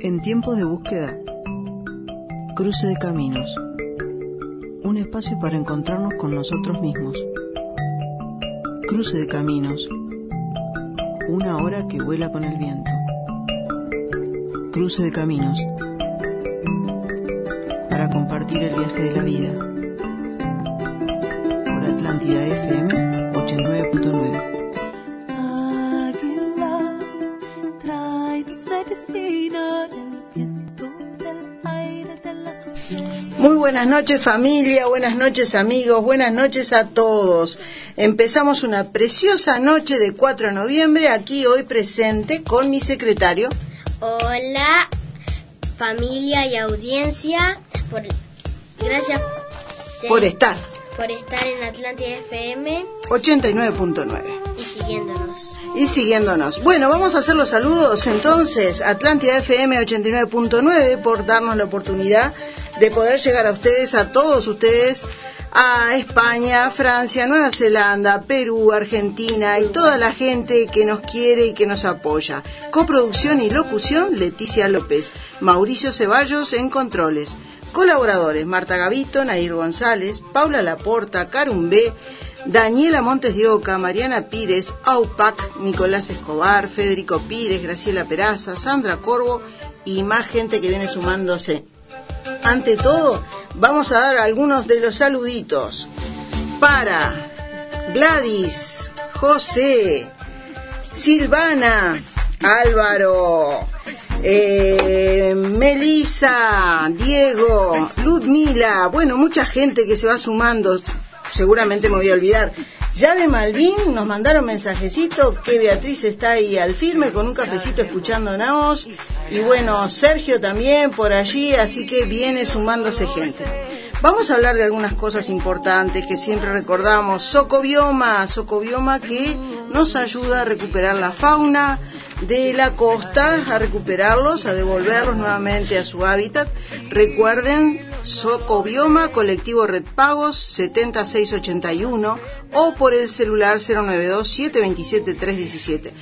En tiempos de búsqueda, cruce de caminos, un espacio para encontrarnos con nosotros mismos. Cruce de caminos, una hora que vuela con el viento. Cruce de caminos, para compartir el viaje de la vida. Por Atlántida FM 89.9. buenas noches familia, buenas noches amigos, buenas noches a todos. Empezamos una preciosa noche de 4 de noviembre aquí hoy presente con mi secretario. Hola, familia y audiencia. Por, gracias de- Por estar por estar en Atlántida FM 89.9 y siguiéndonos. Y siguiéndonos. Bueno, vamos a hacer los saludos entonces. Atlántida FM 89.9 por darnos la oportunidad de poder llegar a ustedes, a todos ustedes, a España, Francia, Nueva Zelanda, Perú, Argentina y toda la gente que nos quiere y que nos apoya. Coproducción y locución, Leticia López. Mauricio Ceballos en controles. Colaboradores, Marta Gavito, Nair González, Paula Laporta, Carumbé, Daniela Montes de Oca, Mariana Pires, Aupac, Nicolás Escobar, Federico Pires, Graciela Peraza, Sandra Corvo y más gente que viene sumándose. Ante todo, vamos a dar algunos de los saluditos para Gladys, José, Silvana, Álvaro, eh, Melisa, Diego, Ludmila, bueno, mucha gente que se va sumando, seguramente me voy a olvidar. Ya de Malvin nos mandaron mensajecito que Beatriz está ahí al firme con un cafecito escuchándonos y bueno, Sergio también por allí, así que viene sumándose gente. Vamos a hablar de algunas cosas importantes que siempre recordamos. Socobioma, socobioma que nos ayuda a recuperar la fauna de la costa, a recuperarlos, a devolverlos nuevamente a su hábitat. Recuerden, Socobioma, colectivo Red Pagos 7681 o por el celular 092-727-317.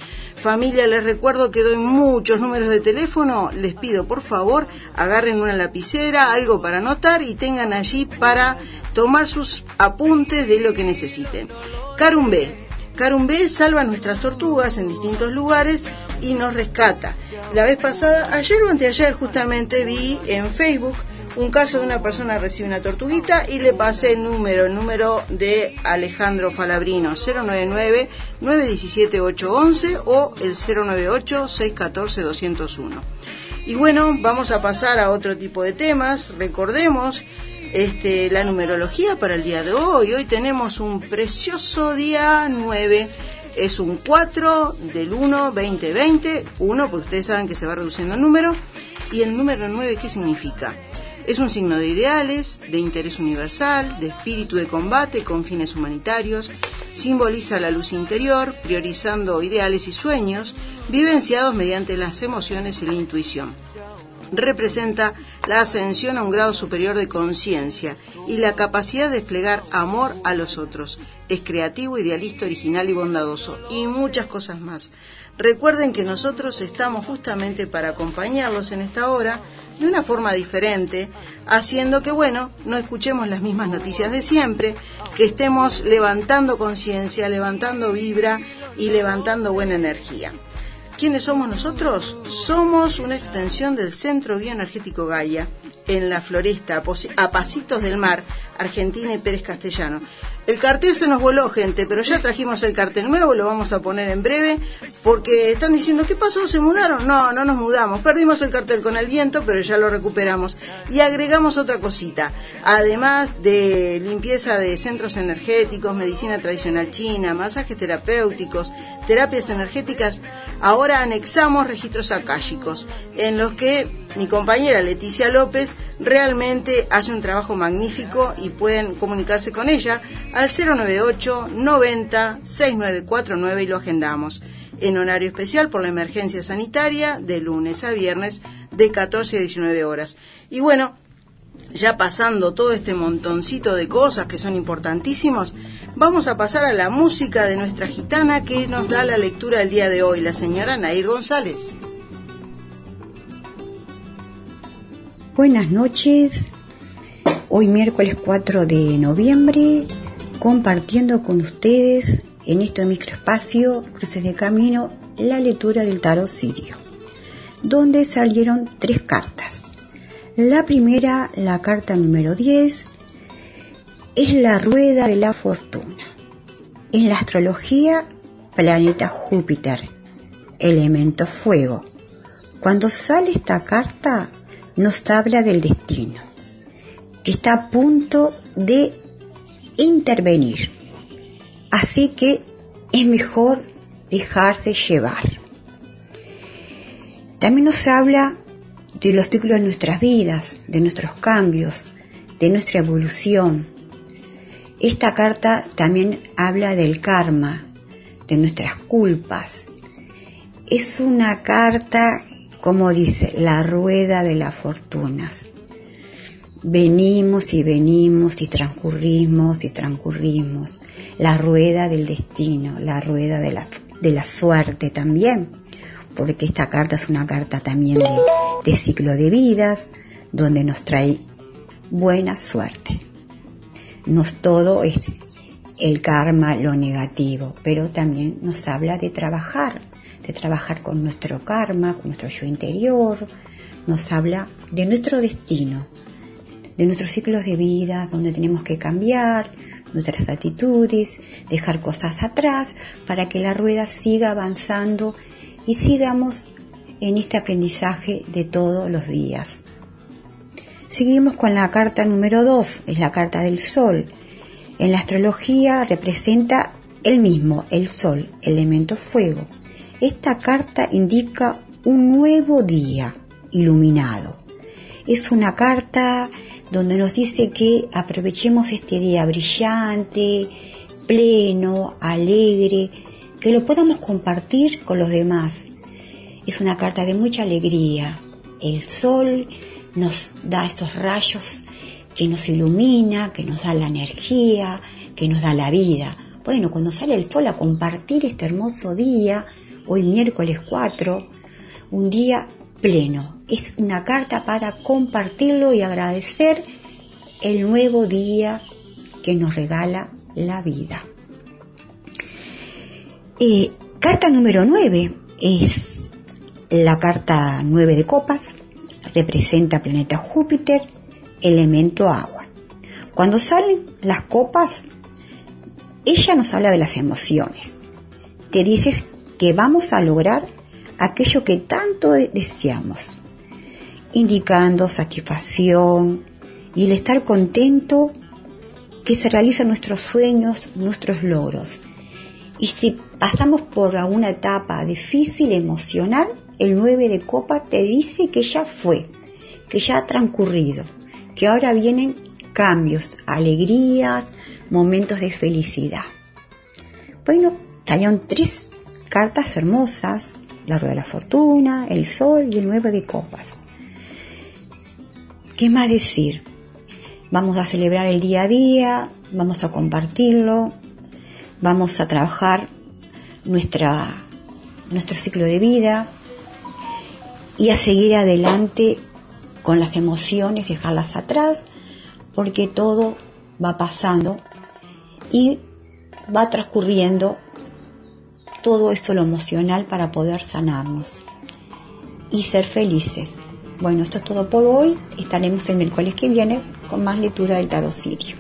Familia, les recuerdo que doy muchos números de teléfono. Les pido, por favor, agarren una lapicera, algo para anotar y tengan allí para tomar sus apuntes de lo que necesiten. Carumbé. Carumbé salva nuestras tortugas en distintos lugares y nos rescata. La vez pasada, ayer o anteayer justamente vi en Facebook un caso de una persona recibe una tortuguita y le pasé el número, el número de Alejandro Falabrino, 099-917-811 o el 098-614-201. Y bueno, vamos a pasar a otro tipo de temas. Recordemos este, la numerología para el día de hoy. Hoy tenemos un precioso día 9. Es un 4 del 1, 20, 20. 1, porque ustedes saben que se va reduciendo el número. ¿Y el número 9 qué significa? Es un signo de ideales, de interés universal, de espíritu de combate con fines humanitarios, simboliza la luz interior, priorizando ideales y sueños, vivenciados mediante las emociones y la intuición. Representa la ascensión a un grado superior de conciencia y la capacidad de desplegar amor a los otros. Es creativo, idealista, original y bondadoso, y muchas cosas más. Recuerden que nosotros estamos justamente para acompañarlos en esta hora de una forma diferente, haciendo que, bueno, no escuchemos las mismas noticias de siempre, que estemos levantando conciencia, levantando vibra y levantando buena energía. ¿Quiénes somos nosotros? Somos una extensión del Centro Bioenergético Gaia, en la floresta, a pasitos del mar, Argentina y Pérez Castellano. El cartel se nos voló, gente, pero ya trajimos el cartel nuevo, lo vamos a poner en breve, porque están diciendo, ¿qué pasó? ¿Se mudaron? No, no nos mudamos. Perdimos el cartel con el viento, pero ya lo recuperamos. Y agregamos otra cosita. Además de limpieza de centros energéticos, medicina tradicional china, masajes terapéuticos, terapias energéticas, ahora anexamos registros akáshicos, en los que mi compañera Leticia López realmente hace un trabajo magnífico y pueden comunicarse con ella al 098 90 6949 y lo agendamos en horario especial por la emergencia sanitaria de lunes a viernes de 14 a 19 horas. Y bueno, ya pasando todo este montoncito de cosas que son importantísimos, vamos a pasar a la música de nuestra gitana que nos da la lectura del día de hoy, la señora Nair González. Buenas noches. Hoy miércoles 4 de noviembre, compartiendo con ustedes en este microespacio Cruces de Camino la lectura del tarot sirio, donde salieron tres cartas. La primera, la carta número 10, es la rueda de la fortuna. En la astrología, planeta Júpiter, elemento fuego. Cuando sale esta carta, nos habla del destino, que está a punto de intervenir. Así que es mejor dejarse llevar. También nos habla de los ciclos de nuestras vidas, de nuestros cambios, de nuestra evolución. Esta carta también habla del karma, de nuestras culpas. Es una carta, como dice, la rueda de las fortunas. Venimos y venimos y transcurrimos y transcurrimos. La rueda del destino, la rueda de la, de la suerte también, porque esta carta es una carta también de, de ciclo de vidas, donde nos trae buena suerte. No todo es el karma, lo negativo, pero también nos habla de trabajar, de trabajar con nuestro karma, con nuestro yo interior, nos habla de nuestro destino, de nuestros ciclos de vida, donde tenemos que cambiar nuestras actitudes, dejar cosas atrás para que la rueda siga avanzando y sigamos en este aprendizaje de todos los días. Seguimos con la carta número 2, es la carta del sol. En la astrología representa el mismo, el sol, elemento fuego. Esta carta indica un nuevo día iluminado. Es una carta donde nos dice que aprovechemos este día brillante, pleno, alegre, que lo podamos compartir con los demás. Es una carta de mucha alegría. El sol nos da estos rayos que nos ilumina, que nos da la energía, que nos da la vida. Bueno, cuando sale el sol a compartir este hermoso día, hoy miércoles 4, un día pleno. Es una carta para compartirlo y agradecer el nuevo día que nos regala la vida. Eh, carta número 9 es la carta 9 de copas, representa planeta Júpiter, elemento agua. Cuando salen las copas, ella nos habla de las emociones. Te dices que vamos a lograr aquello que tanto deseamos, indicando satisfacción y el estar contento que se realizan nuestros sueños, nuestros logros. Y si pasamos por alguna etapa difícil, emocional, el 9 de copa te dice que ya fue, que ya ha transcurrido, que ahora vienen cambios, alegrías, momentos de felicidad. Bueno, salieron tres cartas hermosas, la rueda de la fortuna, el sol y el nueve de copas. ¿Qué más decir? Vamos a celebrar el día a día, vamos a compartirlo, vamos a trabajar nuestra, nuestro ciclo de vida y a seguir adelante con las emociones, dejarlas atrás, porque todo va pasando y va transcurriendo todo esto lo emocional para poder sanarnos y ser felices. Bueno, esto es todo por hoy. Estaremos el miércoles que viene con más lectura del tarot sirio.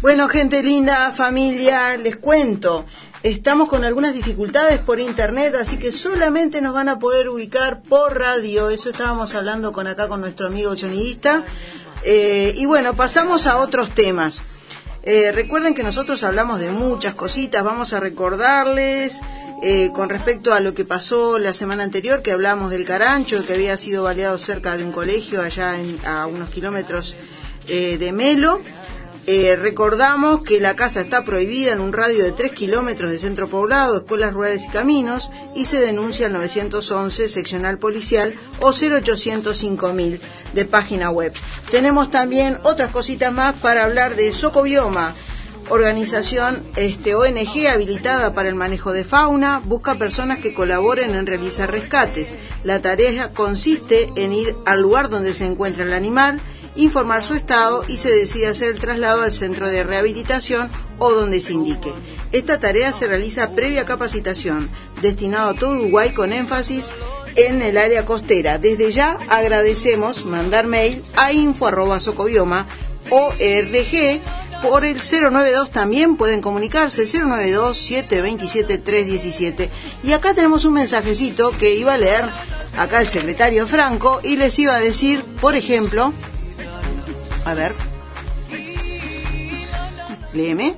Bueno, gente linda, familia, les cuento. Estamos con algunas dificultades por internet, así que solamente nos van a poder ubicar por radio. Eso estábamos hablando con acá con nuestro amigo sonidista. Eh, y bueno, pasamos a otros temas. Eh, recuerden que nosotros hablamos de muchas cositas, vamos a recordarles eh, con respecto a lo que pasó la semana anterior, que hablamos del carancho, que había sido baleado cerca de un colegio allá en, a unos kilómetros de Melo. Eh, recordamos que la casa está prohibida en un radio de 3 kilómetros de centro poblado, escuelas rurales y caminos y se denuncia al 911 seccional policial o 0800 5000 de página web. Tenemos también otras cositas más para hablar de Socobioma, organización este, ONG habilitada para el manejo de fauna, busca personas que colaboren en realizar rescates. La tarea consiste en ir al lugar donde se encuentra el animal, informar su estado y se decide hacer el traslado al centro de rehabilitación o donde se indique. Esta tarea se realiza previa capacitación, destinado a todo Uruguay con énfasis en el área costera. Desde ya agradecemos mandar mail a info.socobioma.org por el 092 también pueden comunicarse, 092-727-317. Y acá tenemos un mensajecito que iba a leer acá el secretario Franco y les iba a decir, por ejemplo, a ver, léeme.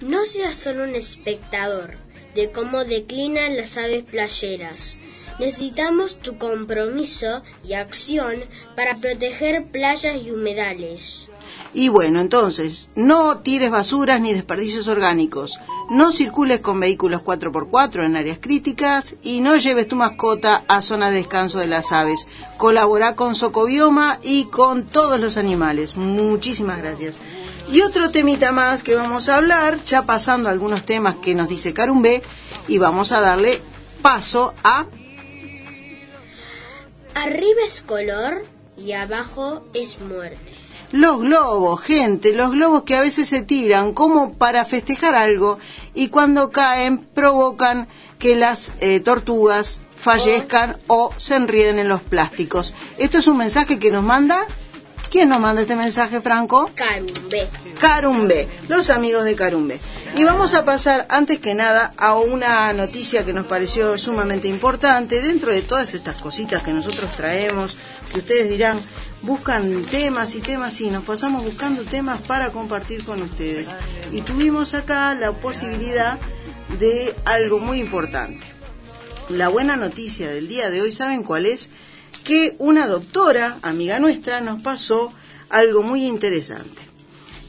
No seas solo un espectador de cómo declinan las aves playeras. Necesitamos tu compromiso y acción para proteger playas y humedales. Y bueno, entonces, no tires basuras ni desperdicios orgánicos, no circules con vehículos 4x4 en áreas críticas y no lleves tu mascota a zona de descanso de las aves. Colabora con Socobioma y con todos los animales. Muchísimas gracias. Y otro temita más que vamos a hablar, ya pasando algunos temas que nos dice Carumbe, y vamos a darle paso a... Arriba es color y abajo es muerte. Los globos, gente, los globos que a veces se tiran como para festejar algo y cuando caen provocan que las eh, tortugas fallezcan o se enrieden en los plásticos. Esto es un mensaje que nos manda. ¿Quién nos manda este mensaje, Franco? Carumbe. Carumbe, los amigos de Carumbe. Y vamos a pasar, antes que nada, a una noticia que nos pareció sumamente importante dentro de todas estas cositas que nosotros traemos, que ustedes dirán, buscan temas y temas y nos pasamos buscando temas para compartir con ustedes. Y tuvimos acá la posibilidad de algo muy importante. La buena noticia del día de hoy, ¿saben cuál es? Que una doctora, amiga nuestra, nos pasó algo muy interesante.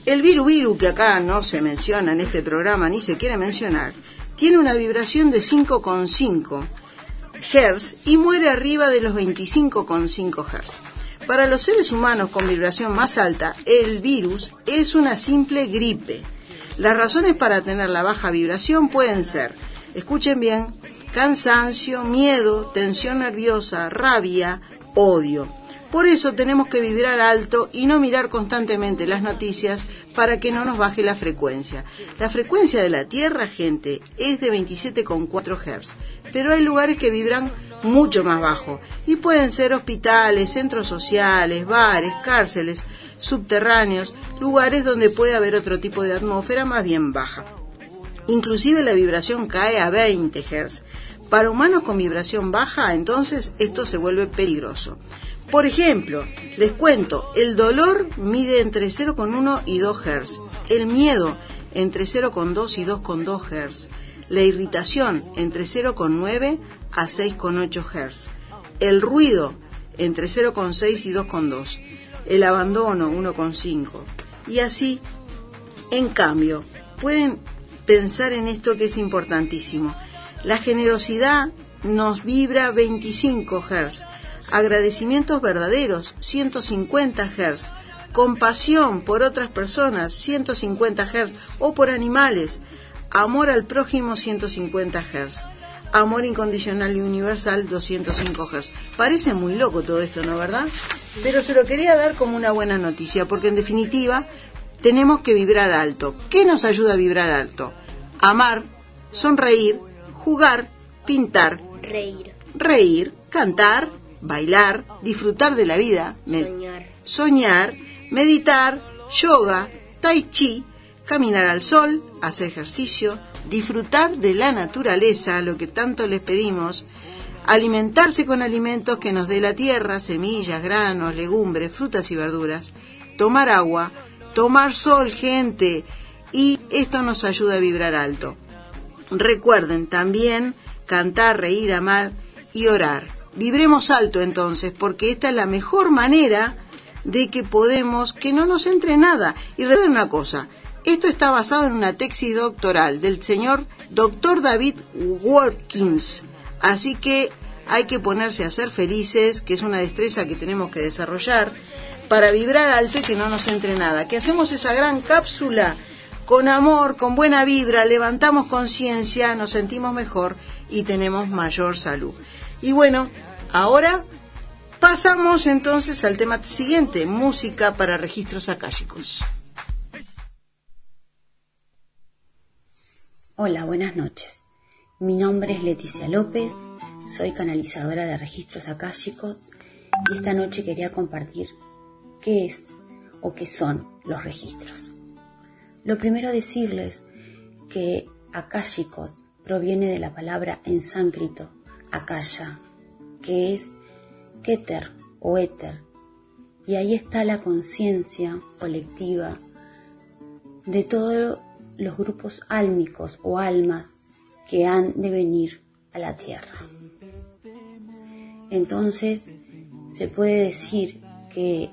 El viru viru, que acá no se menciona en este programa ni se quiere mencionar, tiene una vibración de 5,5 Hz y muere arriba de los 25,5 Hz. Para los seres humanos con vibración más alta, el virus es una simple gripe. Las razones para tener la baja vibración pueden ser, escuchen bien, cansancio, miedo, tensión nerviosa, rabia, odio. Por eso tenemos que vibrar alto y no mirar constantemente las noticias para que no nos baje la frecuencia. La frecuencia de la Tierra, gente, es de 27,4 Hz, pero hay lugares que vibran mucho más bajo y pueden ser hospitales, centros sociales, bares, cárceles, subterráneos, lugares donde puede haber otro tipo de atmósfera más bien baja. Inclusive la vibración cae a 20 Hz. Para humanos con vibración baja, entonces esto se vuelve peligroso. Por ejemplo, les cuento, el dolor mide entre 0,1 y 2 Hz, el miedo entre 0,2 y 2,2 Hz, la irritación entre 0,9 a 6,8 Hz, el ruido entre 0,6 y 2,2, el abandono 1,5 y así. En cambio, pueden pensar en esto que es importantísimo. La generosidad nos vibra 25 Hz, agradecimientos verdaderos 150 Hz, compasión por otras personas 150 Hz o por animales, amor al prójimo 150 Hz. Amor incondicional y universal 205 Hz. Parece muy loco todo esto, ¿no verdad? Pero se lo quería dar como una buena noticia, porque en definitiva tenemos que vibrar alto. ¿Qué nos ayuda a vibrar alto? Amar, sonreír, jugar, pintar, Reír. reír, cantar, bailar, disfrutar de la vida, Soñar. soñar, meditar, yoga, tai chi, caminar al sol, hacer ejercicio, disfrutar de la naturaleza, lo que tanto les pedimos, alimentarse con alimentos que nos dé la tierra, semillas, granos, legumbres, frutas y verduras, tomar agua, tomar sol, gente, y esto nos ayuda a vibrar alto. Recuerden también cantar, reír, amar y orar. Vibremos alto entonces, porque esta es la mejor manera de que podemos, que no nos entre nada. Y recuerden una cosa, esto está basado en una tesis doctoral del señor Dr. David Watkins. Así que hay que ponerse a ser felices, que es una destreza que tenemos que desarrollar para vibrar alto y que no nos entre nada. Que hacemos esa gran cápsula con amor, con buena vibra, levantamos conciencia, nos sentimos mejor y tenemos mayor salud. Y bueno, ahora pasamos entonces al tema siguiente, música para registros akáshicos. Hola, buenas noches. Mi nombre es Leticia López, soy canalizadora de registros akáshicos y esta noche quería compartir qué es o qué son los registros. Lo primero decirles que akáshicos proviene de la palabra en sánscrito akasha, que es keter o éter, y ahí está la conciencia colectiva de todos los grupos álmicos o almas que han de venir a la tierra. Entonces, se puede decir que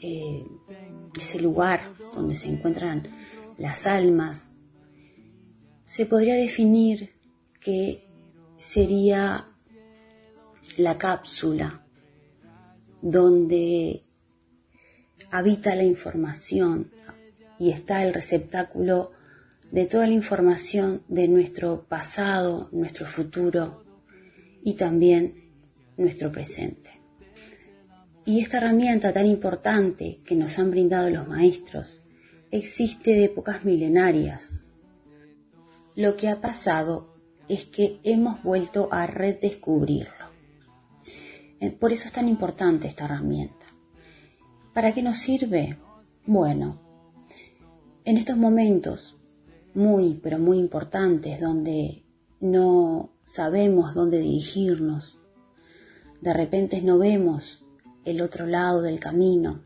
eh, ese lugar donde se encuentran las almas, se podría definir que sería la cápsula donde habita la información y está el receptáculo de toda la información de nuestro pasado, nuestro futuro y también nuestro presente. Y esta herramienta tan importante que nos han brindado los maestros existe de épocas milenarias. Lo que ha pasado es que hemos vuelto a redescubrirlo. Eh, por eso es tan importante esta herramienta. ¿Para qué nos sirve? Bueno, en estos momentos muy, pero muy importantes donde no sabemos dónde dirigirnos, de repente no vemos el otro lado del camino,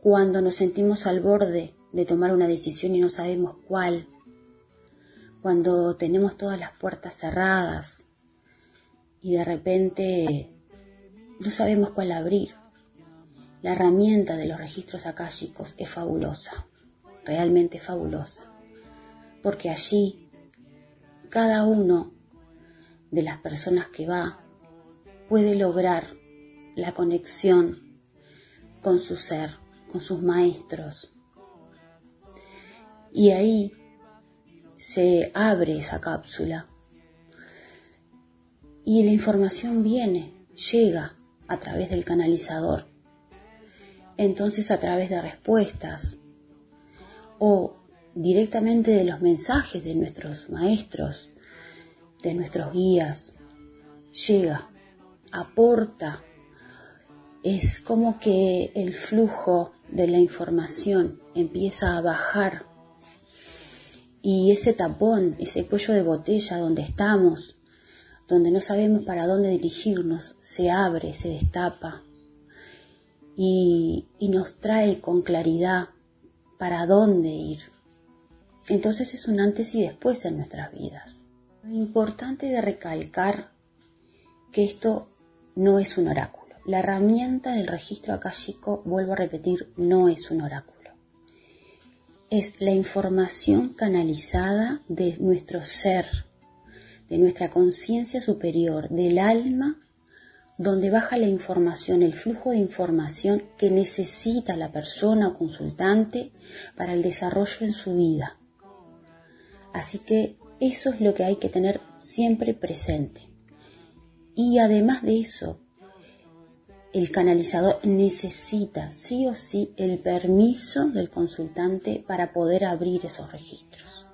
cuando nos sentimos al borde de tomar una decisión y no sabemos cuál, cuando tenemos todas las puertas cerradas y de repente no sabemos cuál abrir. La herramienta de los registros akáshicos es fabulosa, realmente fabulosa, porque allí cada uno de las personas que va puede lograr la conexión con su ser, con sus maestros. Y ahí se abre esa cápsula y la información viene, llega a través del canalizador. Entonces a través de respuestas o directamente de los mensajes de nuestros maestros, de nuestros guías, llega, aporta. Es como que el flujo de la información empieza a bajar. Y ese tapón, ese cuello de botella donde estamos, donde no sabemos para dónde dirigirnos, se abre, se destapa. Y, y nos trae con claridad para dónde ir. Entonces es un antes y después en nuestras vidas. Lo importante de recalcar que esto no es un oráculo. La herramienta del registro akáshico, vuelvo a repetir, no es un oráculo. Es la información canalizada de nuestro ser, de nuestra conciencia superior, del alma, donde baja la información, el flujo de información que necesita la persona o consultante para el desarrollo en su vida. Así que eso es lo que hay que tener siempre presente. Y además de eso, el canalizador necesita sí o sí el permiso del consultante para poder abrir esos registros.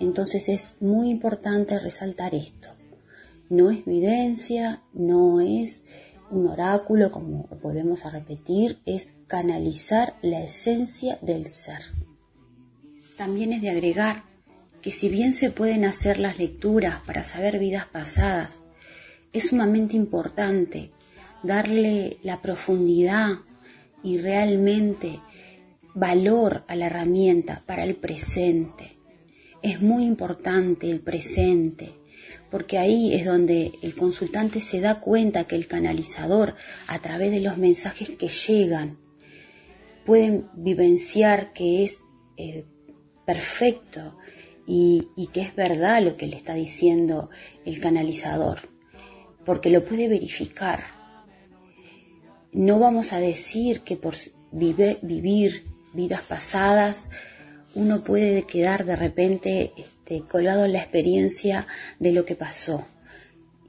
Entonces es muy importante resaltar esto. No es evidencia, no es un oráculo, como volvemos a repetir, es canalizar la esencia del ser. También es de agregar que si bien se pueden hacer las lecturas para saber vidas pasadas, es sumamente importante darle la profundidad y realmente valor a la herramienta para el presente. Es muy importante el presente, porque ahí es donde el consultante se da cuenta que el canalizador, a través de los mensajes que llegan, pueden vivenciar que es eh, perfecto y, y que es verdad lo que le está diciendo el canalizador, porque lo puede verificar. No vamos a decir que por vivir vidas pasadas uno puede quedar de repente este, colgado en la experiencia de lo que pasó.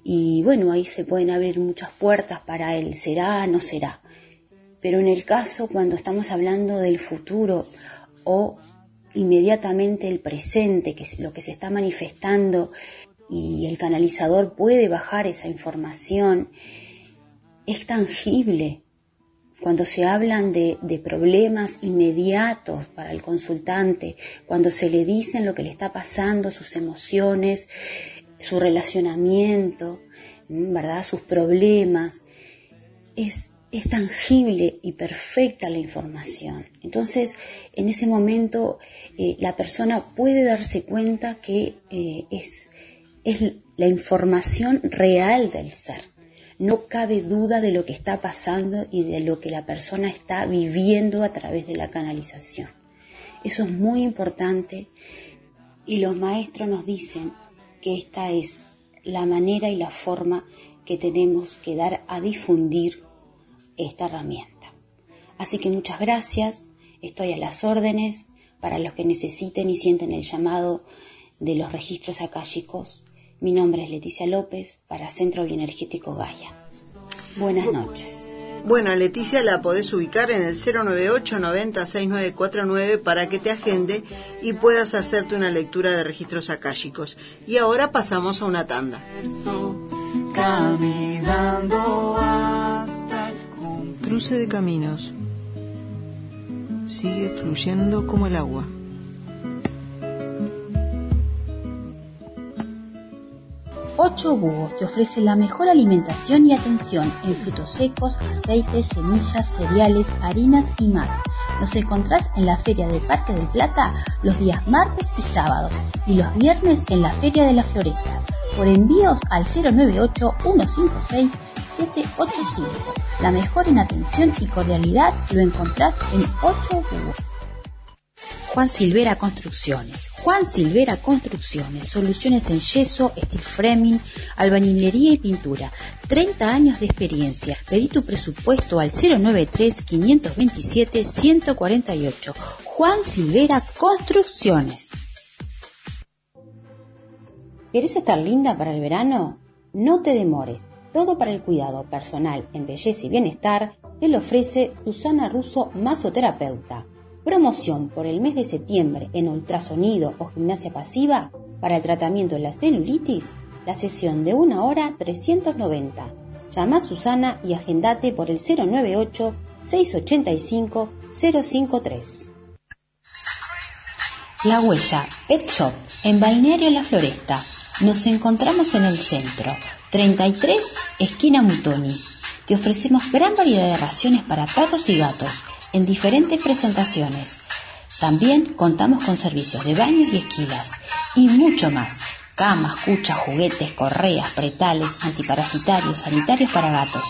Y bueno, ahí se pueden abrir muchas puertas para el será, no será. Pero en el caso cuando estamos hablando del futuro o inmediatamente el presente, que es lo que se está manifestando y el canalizador puede bajar esa información, es tangible. Cuando se hablan de, problemas inmediatos para el consultante, cuando se le dicen lo que le está pasando, sus emociones, su relacionamiento, ¿verdad? sus problemas, es, tangible y perfecta la información. Entonces, en ese momento, eh, la persona puede darse cuenta que eh, es la información real del ser. No cabe duda de lo que está pasando y de lo que la persona está viviendo a través de la canalización. Eso es muy importante y los maestros nos dicen que esta es la manera y la forma que tenemos que dar a difundir esta herramienta. Así que muchas gracias, estoy a las órdenes para los que necesiten y sienten el llamado de los registros akáshicos mi nombre es Leticia López para Centro Bioenergético Gaia. Buenas noches. Bueno, Leticia la podés ubicar en el 098 90 6949 para que te agende y puedas hacerte una lectura de registros akáshicos. Y ahora pasamos a una tanda. Cruce de caminos. Sigue fluyendo como el agua. Ocho Búhos te ofrece la mejor alimentación y atención en frutos secos, aceites, semillas, cereales, harinas y más. Nos encontrás en la Feria del Parque del Plata los días martes y sábados y los viernes en la Feria de la Floresta. Por envíos al 098-156-785. La mejor en atención y cordialidad lo encontrás en Ocho Búhos. Juan Silvera Construcciones. Juan Silvera Construcciones. Soluciones en yeso, steel framing, albañilería y pintura. 30 años de experiencia. Pedí tu presupuesto al 093-527-148. Juan Silvera Construcciones. ¿Querés estar linda para el verano? No te demores. Todo para el cuidado personal en belleza y bienestar te lo ofrece Susana Russo, masoterapeuta Promoción por el mes de septiembre en ultrasonido o gimnasia pasiva para el tratamiento de la celulitis. La sesión de una hora 390. Llama a Susana y agendate por el 098 685 053. La Huella Pet Shop en Balneario La Floresta. Nos encontramos en el centro, 33, esquina Mutoni. Te ofrecemos gran variedad de raciones para perros y gatos en diferentes presentaciones. También contamos con servicios de baños y esquilas y mucho más. Camas, cuchas, juguetes, correas, pretales, antiparasitarios, sanitarios para gatos.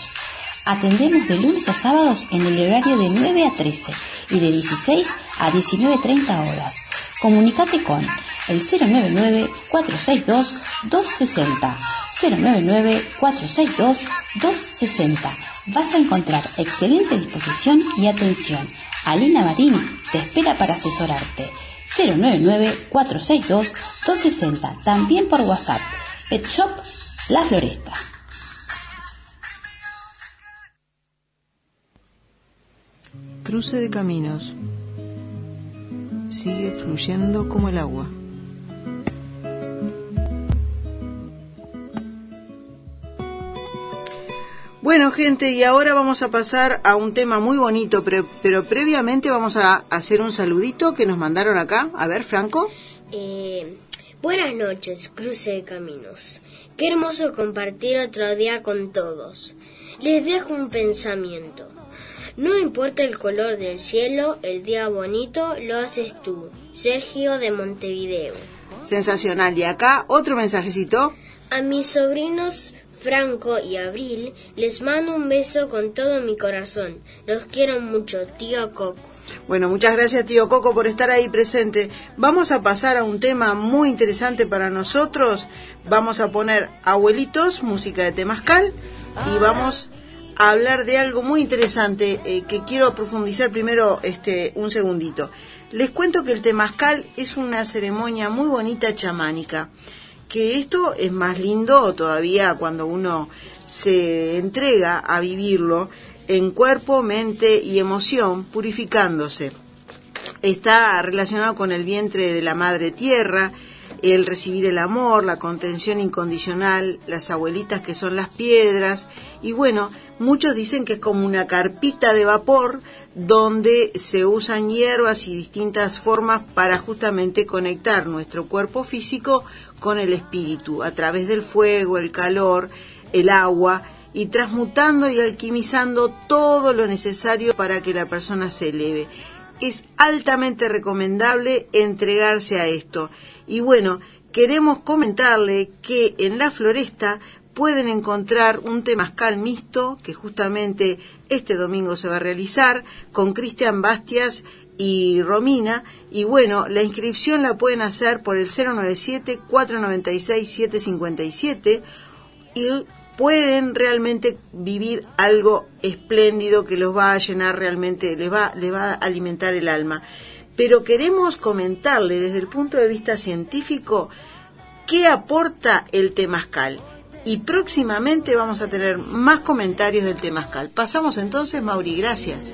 Atendemos de lunes a sábados en el horario de 9 a 13 y de 16 a 19.30 horas. Comunicate con el 099-462-260. 099-462-260 vas a encontrar excelente disposición y atención. Alina Marín te espera para asesorarte. 099-462-260, también por WhatsApp. Pet Shop La Floresta. Cruce de caminos. Sigue fluyendo como el agua. Bueno, gente, y ahora vamos a pasar a un tema muy bonito, pero, pero previamente vamos a hacer un saludito que nos mandaron acá. A ver, Franco. Eh, buenas noches, Cruce de Caminos. Qué hermoso compartir otro día con todos. Les dejo un pensamiento. No importa el color del cielo, el día bonito lo haces tú. Sergio de Montevideo. Sensacional. Y acá otro mensajecito. A mis sobrinos Franco y Abril les mando un beso con todo mi corazón. Los quiero mucho, tío Coco. Bueno, muchas gracias tío Coco por estar ahí presente. Vamos a pasar a un tema muy interesante para nosotros. Vamos a poner Abuelitos, música de Temascal, y vamos a hablar de algo muy interesante eh, que quiero profundizar primero este, un segundito. Les cuento que el Temascal es una ceremonia muy bonita chamánica, que esto es más lindo todavía cuando uno se entrega a vivirlo en cuerpo, mente y emoción, purificándose. Está relacionado con el vientre de la madre tierra, el recibir el amor, la contención incondicional, las abuelitas que son las piedras, y bueno, muchos dicen que es como una carpita de vapor donde se usan hierbas y distintas formas para justamente conectar nuestro cuerpo físico con el espíritu, a través del fuego, el calor, el agua, y transmutando y alquimizando todo lo necesario para que la persona se eleve. Es altamente recomendable entregarse a esto. Y bueno, queremos comentarle que en la floresta pueden encontrar un temazcal mixto que justamente este domingo se va a realizar con Cristian Bastias y Romina. Y bueno, la inscripción la pueden hacer por el 097-496-757 y pueden realmente vivir algo espléndido que los va a llenar realmente, les va, les va a alimentar el alma. Pero queremos comentarle desde el punto de vista científico qué aporta el temazcal. Y próximamente vamos a tener más comentarios del temazcal. Pasamos entonces, Mauri, gracias.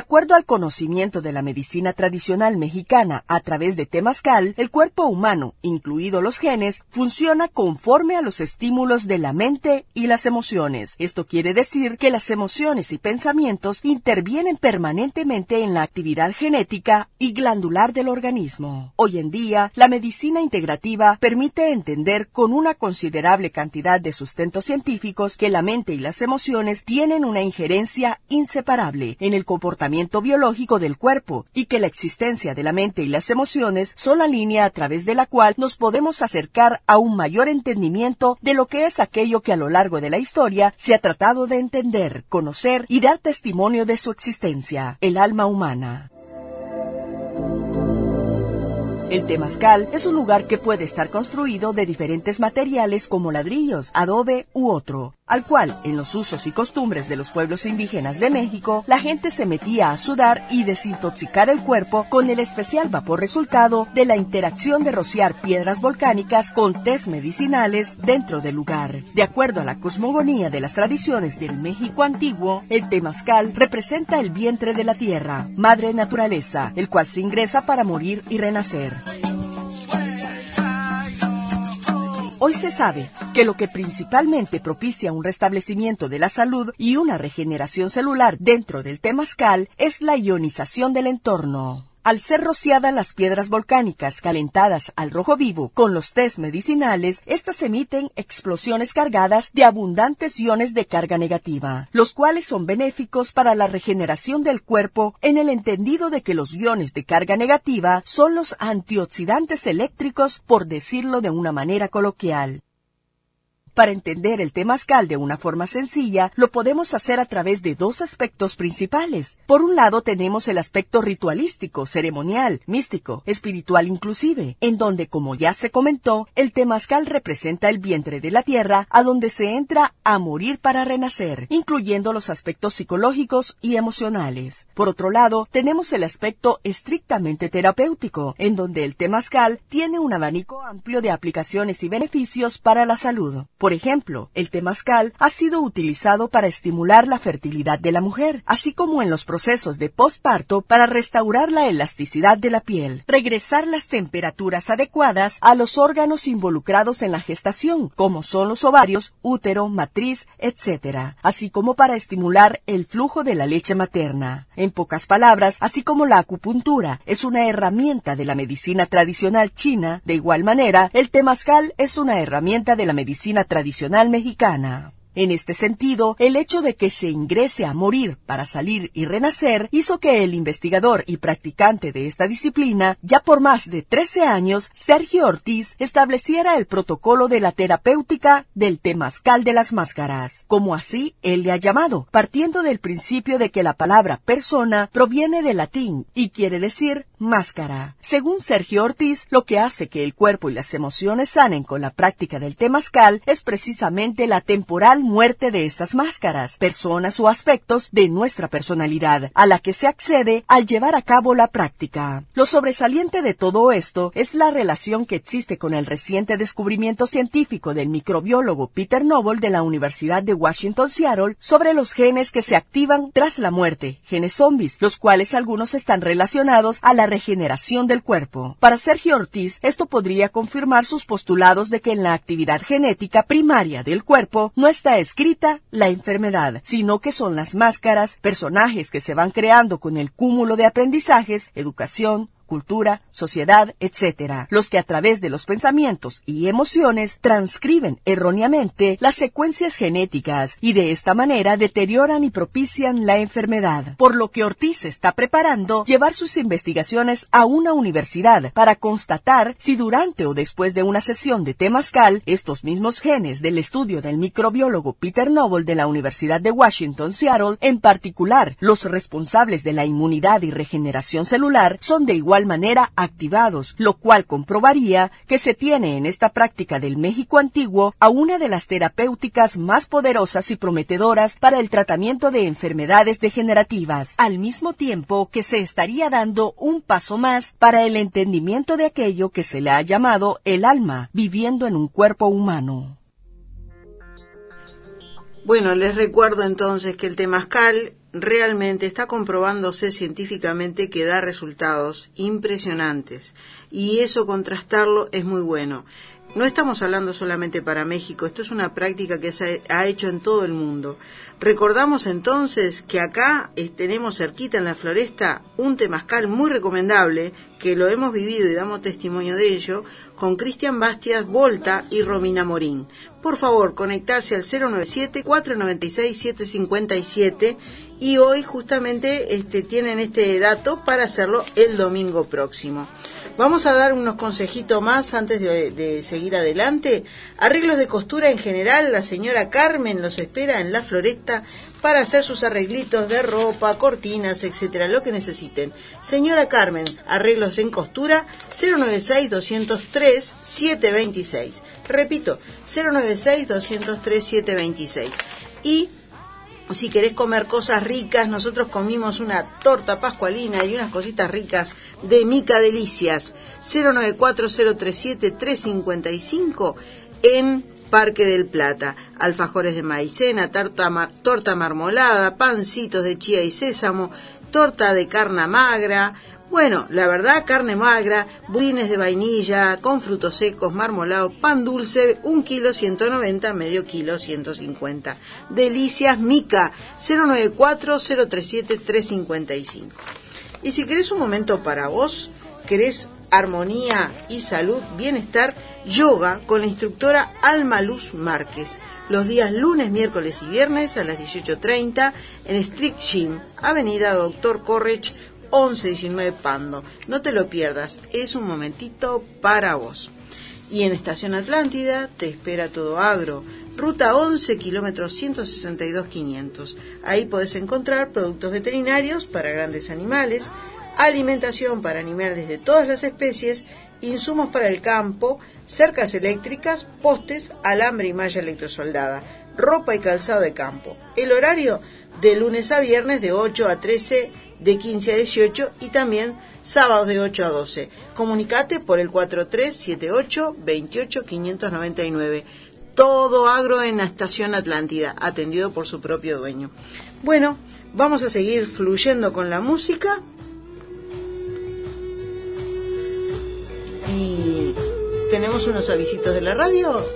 Acuerdo al conocimiento de la medicina tradicional mexicana a través de Temascal, el cuerpo humano, incluidos los genes, funciona conforme a los estímulos de la mente y las emociones. Esto quiere decir que las emociones y pensamientos intervienen permanentemente en la actividad genética y glandular del organismo. Hoy en día, la medicina integrativa permite entender con una considerable cantidad de sustentos científicos que la mente y las emociones tienen una injerencia inseparable en el comportamiento biológico del cuerpo y que la existencia de la mente y las emociones son la línea a través de la cual nos podemos acercar a un mayor entendimiento de lo que es aquello que a lo largo de la historia se ha tratado de entender, conocer y dar testimonio de su existencia, el alma humana. El temazcal es un lugar que puede estar construido de diferentes materiales como ladrillos, adobe u otro, al cual, en los usos y costumbres de los pueblos indígenas de México, la gente se metía a sudar y desintoxicar el cuerpo con el especial vapor resultado de la interacción de rociar piedras volcánicas con test medicinales dentro del lugar. De acuerdo a la cosmogonía de las tradiciones del México antiguo, el temazcal representa el vientre de la tierra, madre naturaleza, el cual se ingresa para morir y renacer. Hoy se sabe que lo que principalmente propicia un restablecimiento de la salud y una regeneración celular dentro del temazcal es la ionización del entorno. Al ser rociadas las piedras volcánicas calentadas al rojo vivo con los test medicinales, estas emiten explosiones cargadas de abundantes iones de carga negativa, los cuales son benéficos para la regeneración del cuerpo en el entendido de que los iones de carga negativa son los antioxidantes eléctricos, por decirlo de una manera coloquial. Para entender el temazcal de una forma sencilla, lo podemos hacer a través de dos aspectos principales. Por un lado tenemos el aspecto ritualístico, ceremonial, místico, espiritual inclusive, en donde, como ya se comentó, el temazcal representa el vientre de la tierra a donde se entra a morir para renacer, incluyendo los aspectos psicológicos y emocionales. Por otro lado, tenemos el aspecto estrictamente terapéutico, en donde el temazcal tiene un abanico amplio de aplicaciones y beneficios para la salud. Por ejemplo, el temazcal ha sido utilizado para estimular la fertilidad de la mujer, así como en los procesos de posparto para restaurar la elasticidad de la piel, regresar las temperaturas adecuadas a los órganos involucrados en la gestación, como son los ovarios, útero, matriz, etc., así como para estimular el flujo de la leche materna. En pocas palabras, así como la acupuntura es una herramienta de la medicina tradicional china, de igual manera, el temazcal es una herramienta de la medicina tradicional mexicana. En este sentido, el hecho de que se ingrese a morir para salir y renacer hizo que el investigador y practicante de esta disciplina, ya por más de 13 años, Sergio Ortiz, estableciera el protocolo de la terapéutica del temazcal de las máscaras, como así él le ha llamado, partiendo del principio de que la palabra persona proviene del latín y quiere decir máscara. Según Sergio Ortiz, lo que hace que el cuerpo y las emociones sanen con la práctica del temazcal es precisamente la temporal muerte de estas máscaras, personas o aspectos de nuestra personalidad, a la que se accede al llevar a cabo la práctica. Lo sobresaliente de todo esto es la relación que existe con el reciente descubrimiento científico del microbiólogo Peter Noble de la Universidad de Washington Seattle sobre los genes que se activan tras la muerte, genes zombies, los cuales algunos están relacionados a la regeneración del cuerpo. Para Sergio Ortiz, esto podría confirmar sus postulados de que en la actividad genética primaria del cuerpo no está escrita la enfermedad, sino que son las máscaras, personajes que se van creando con el cúmulo de aprendizajes, educación, cultura, sociedad, etc., los que a través de los pensamientos y emociones transcriben erróneamente las secuencias genéticas y de esta manera deterioran y propician la enfermedad. Por lo que Ortiz está preparando llevar sus investigaciones a una universidad para constatar si durante o después de una sesión de temazcal estos mismos genes del estudio del microbiólogo Peter Noble de la Universidad de Washington Seattle, en particular los responsables de la inmunidad y regeneración celular, son de igual manera activados, lo cual comprobaría que se tiene en esta práctica del México antiguo a una de las terapéuticas más poderosas y prometedoras para el tratamiento de enfermedades degenerativas, al mismo tiempo que se estaría dando un paso más para el entendimiento de aquello que se le ha llamado el alma viviendo en un cuerpo humano. Bueno, les recuerdo entonces que el temazcal realmente está comprobándose científicamente que da resultados impresionantes y eso contrastarlo es muy bueno. No estamos hablando solamente para México, esto es una práctica que se ha hecho en todo el mundo. Recordamos entonces que acá eh, tenemos cerquita en la floresta un temazcal muy recomendable, que lo hemos vivido y damos testimonio de ello, con Cristian Bastias Volta y Romina Morín. Por favor, conectarse al 097-496-757 y hoy justamente este, tienen este dato para hacerlo el domingo próximo. Vamos a dar unos consejitos más antes de, de, seguir adelante. Arreglos de costura en general, la señora Carmen los espera en la floresta para hacer sus arreglitos de ropa, cortinas, etcétera, lo que necesiten. Señora Carmen, arreglos en costura 096-203-726. Repito, 096-203-726. Y si querés comer cosas ricas, nosotros comimos una torta pascualina y unas cositas ricas de Mica Delicias. 094-037-355 en Parque del Plata. Alfajores de maicena, torta, marmolada, pancitos de chía y sésamo, torta de carne magra, bueno, la verdad, carne magra, budines de vainilla, con frutos secos, marmolado, pan dulce, un kilo 190, medio kilo 150. Delicias Mica, 094-037-355. Y si querés un momento para vos, querés armonía y salud, bienestar, yoga con la instructora Alma Luz Márquez. Los días lunes, miércoles y viernes a las 18.30 en Strict Gym, Avenida Doctor Correch 1119 Pando. No te lo pierdas, es un momentito para vos. Y en Estación Atlántida te espera todo agro. Ruta 11, kilómetros 162 500. Ahí podés encontrar productos veterinarios para grandes animales, alimentación para animales de todas las especies, insumos para el campo, cercas eléctricas, postes, alambre y malla electrosoldada, ropa y calzado de campo. El horario de lunes a viernes de 8 a 13 de 15 a 18 y también sábados de 8 a 12. Comunicate por el 4378 28 599. todo agro en la estación Atlántida, atendido por su propio dueño. Bueno, vamos a seguir fluyendo con la música. Y tenemos unos avisitos de la radio.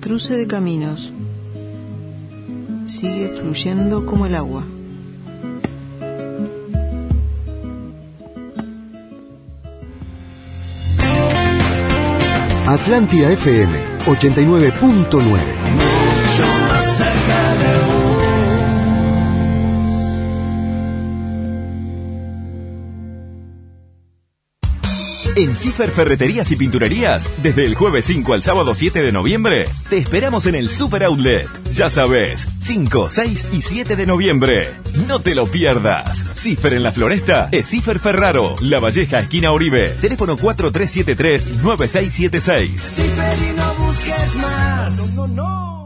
Cruce de caminos. Sigue fluyendo como el agua. Atlántida FM 89.9. En Cifer Ferreterías y Pinturerías, desde el jueves 5 al sábado 7 de noviembre, te esperamos en el Super Outlet. Ya sabes, 5, 6 y 7 de noviembre. No te lo pierdas. Cifer en la Floresta es Cifer Ferraro, La Valleja, esquina Oribe. Teléfono 4373-9676. Cifer y no busques más. No, no, no.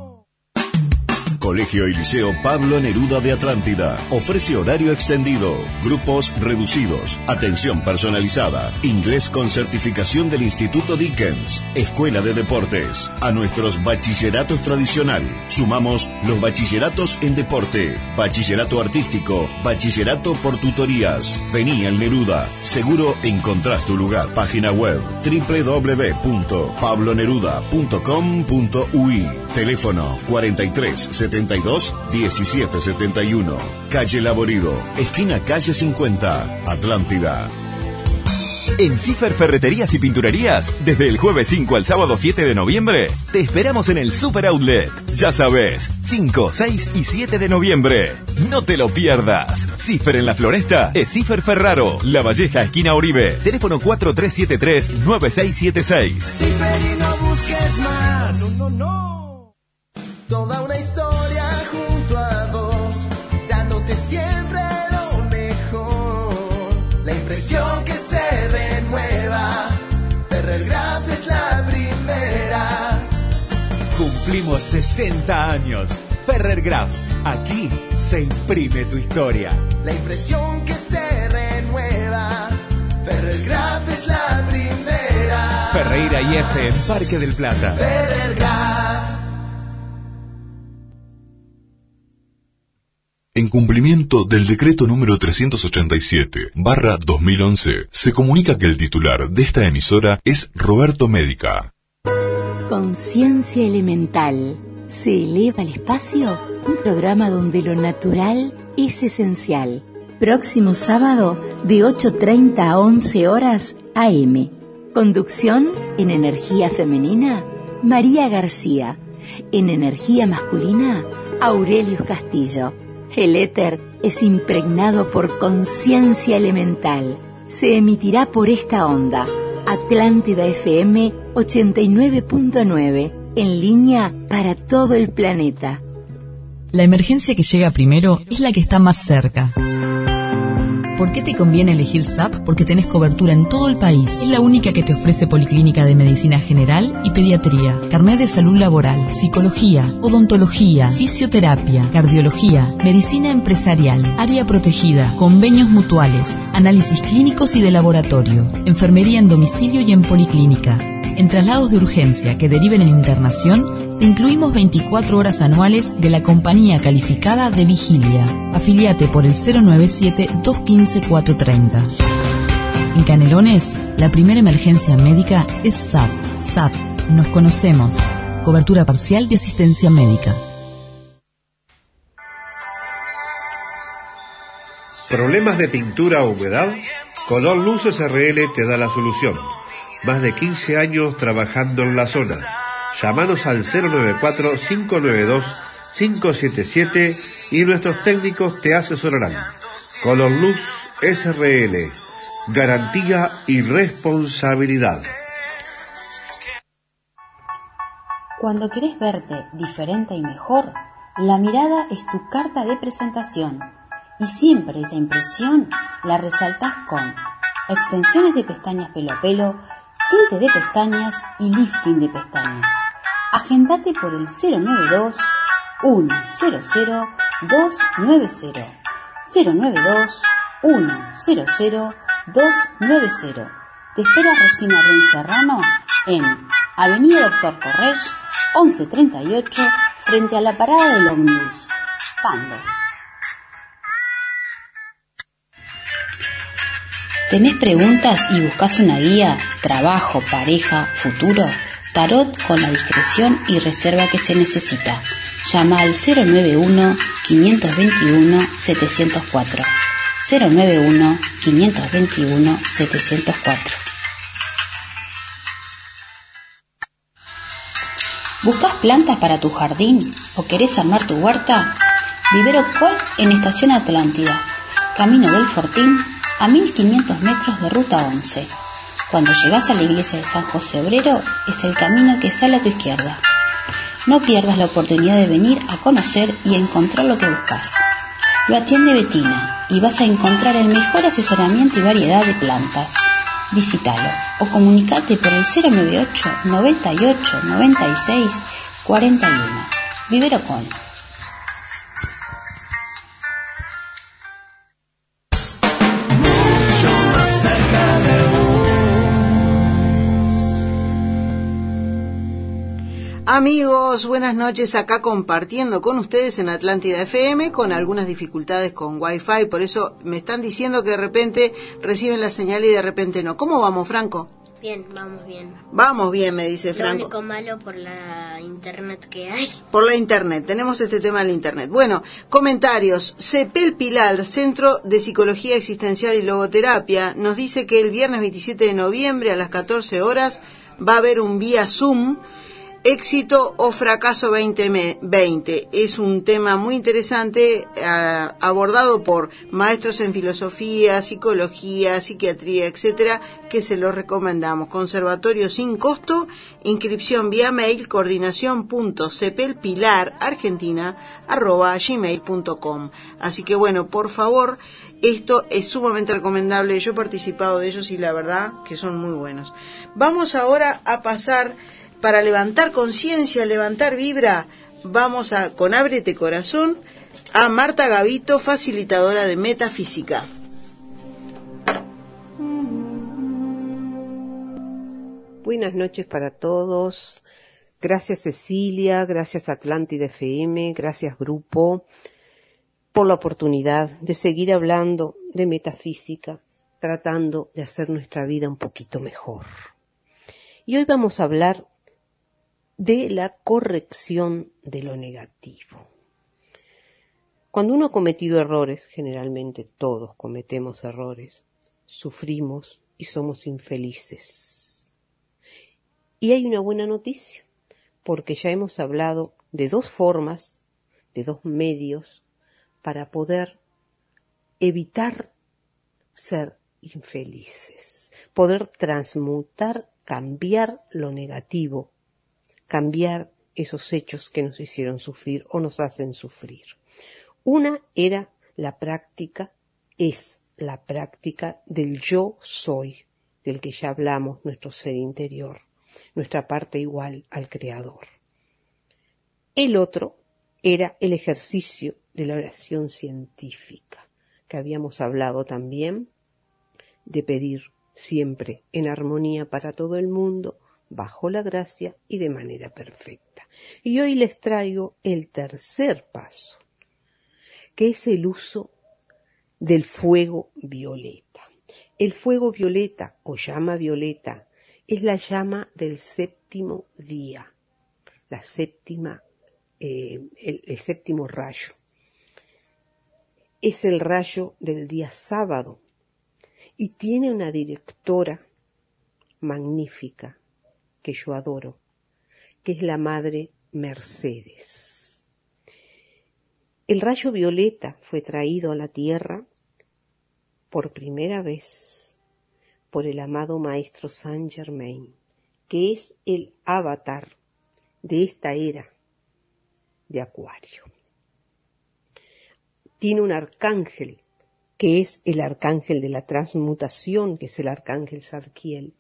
Colegio y Liceo Pablo Neruda de Atlántida. Ofrece horario extendido, grupos reducidos, atención personalizada, inglés con certificación del Instituto Dickens, Escuela de Deportes. A nuestros bachilleratos tradicional, sumamos los bachilleratos en deporte, bachillerato artístico, bachillerato por tutorías. Vení al Neruda, seguro encontrás tu lugar. Página web www.pabloneruda.com.ui Teléfono 43 72 17 71. Calle Laborido, esquina calle 50, Atlántida. En Cifer Ferreterías y Pinturerías, desde el jueves 5 al sábado 7 de noviembre, te esperamos en el Super Outlet. Ya sabes, 5, 6 y 7 de noviembre. No te lo pierdas. Cifer en la Floresta es Cifer Ferraro, La Valleja, esquina Oribe. Teléfono 4373-9676. Cifer y no busques más. No, no, no. Toda una historia junto a vos, dándote siempre lo mejor. La impresión que se renueva, Ferrer Graf es la primera. Cumplimos 60 años. Ferrer Graf, aquí se imprime tu historia. La impresión que se renueva, Ferrer Graf es la primera. Ferreira y F en Parque del Plata. Ferrer Graf. En cumplimiento del decreto número 387, barra 2011, se comunica que el titular de esta emisora es Roberto Médica. Conciencia elemental. ¿Se eleva al espacio? Un programa donde lo natural es esencial. Próximo sábado de 8.30 a 11 horas AM. Conducción en energía femenina, María García. En energía masculina, Aurelius Castillo. El éter es impregnado por conciencia elemental. Se emitirá por esta onda. Atlántida FM 89.9, en línea para todo el planeta. La emergencia que llega primero es la que está más cerca. ¿Por qué te conviene elegir SAP? Porque tenés cobertura en todo el país. Es la única que te ofrece Policlínica de Medicina General y Pediatría, carnet de salud laboral, psicología, odontología, fisioterapia, cardiología, medicina empresarial, área protegida, convenios mutuales, análisis clínicos y de laboratorio, enfermería en domicilio y en policlínica. En traslados de urgencia que deriven en internación, incluimos 24 horas anuales de la compañía calificada de vigilia. Afiliate por el 097-215-430. En Canelones, la primera emergencia médica es SAP. SAP. Nos conocemos. Cobertura parcial de asistencia médica. ¿Problemas de pintura o humedad? Color Luz SRL te da la solución. Más de 15 años trabajando en la zona. Llámanos al 094-592-577 y nuestros técnicos te asesorarán. Color Luz SRL. Garantía y responsabilidad. Cuando querés verte diferente y mejor, la mirada es tu carta de presentación. Y siempre esa impresión la resaltás con extensiones de pestañas pelo a pelo, tinte de pestañas y lifting de pestañas. Agendate por el 092 100 290 092 100 290 Te espera Rosina Serrano en Avenida Doctor Corrés, 1138, frente a la parada del ómnibus. Pando. ¿Tenés preguntas y buscas una guía? ¿Trabajo, pareja, futuro? Tarot con la discreción y reserva que se necesita. Llama al 091-521-704. 091-521-704. ¿Buscas plantas para tu jardín o querés armar tu huerta? Vivero Col en Estación Atlántida, Camino del Fortín, a 1500 metros de Ruta 11. Cuando llegas a la iglesia de San José Obrero, es el camino que sale a tu izquierda. No pierdas la oportunidad de venir a conocer y encontrar lo que buscas. Lo atiende Betina y vas a encontrar el mejor asesoramiento y variedad de plantas. Visítalo o comunicate por el 098 98 96 41. Vivero con Amigos, buenas noches acá compartiendo con ustedes en Atlántida FM con algunas dificultades con Wi-Fi, por eso me están diciendo que de repente reciben la señal y de repente no. ¿Cómo vamos, Franco? Bien, vamos bien. Vamos bien, me dice Lo Franco. único malo por la internet que hay. Por la internet, tenemos este tema en la internet. Bueno, comentarios. Cepel Pilar, Centro de Psicología Existencial y Logoterapia, nos dice que el viernes 27 de noviembre a las 14 horas va a haber un vía Zoom Éxito o fracaso 2020 es un tema muy interesante ah, abordado por maestros en filosofía, psicología, psiquiatría, etcétera, que se lo recomendamos. Conservatorio sin costo, inscripción vía mail, coordinación.cepelpilarargentina@gmail.com. Así que bueno, por favor, esto es sumamente recomendable. Yo he participado de ellos y la verdad que son muy buenos. Vamos ahora a pasar para levantar conciencia, levantar vibra, vamos a, con Ábrete Corazón, a Marta Gavito, facilitadora de metafísica. Buenas noches para todos. Gracias Cecilia, gracias Atlántida FM, gracias Grupo por la oportunidad de seguir hablando de metafísica, tratando de hacer nuestra vida un poquito mejor. Y hoy vamos a hablar de la corrección de lo negativo. Cuando uno ha cometido errores, generalmente todos cometemos errores, sufrimos y somos infelices. Y hay una buena noticia, porque ya hemos hablado de dos formas, de dos medios, para poder evitar ser infelices, poder transmutar, cambiar lo negativo cambiar esos hechos que nos hicieron sufrir o nos hacen sufrir. Una era la práctica, es la práctica del yo soy, del que ya hablamos, nuestro ser interior, nuestra parte igual al Creador. El otro era el ejercicio de la oración científica, que habíamos hablado también de pedir siempre en armonía para todo el mundo, bajo la gracia y de manera perfecta. Y hoy les traigo el tercer paso, que es el uso del fuego violeta. El fuego violeta o llama violeta es la llama del séptimo día, la séptima, eh, el, el séptimo rayo. Es el rayo del día sábado y tiene una directora magnífica que yo adoro, que es la Madre Mercedes. El rayo violeta fue traído a la tierra por primera vez por el amado Maestro Saint Germain, que es el avatar de esta era de Acuario. Tiene un arcángel, que es el arcángel de la transmutación, que es el arcángel Zadkiel,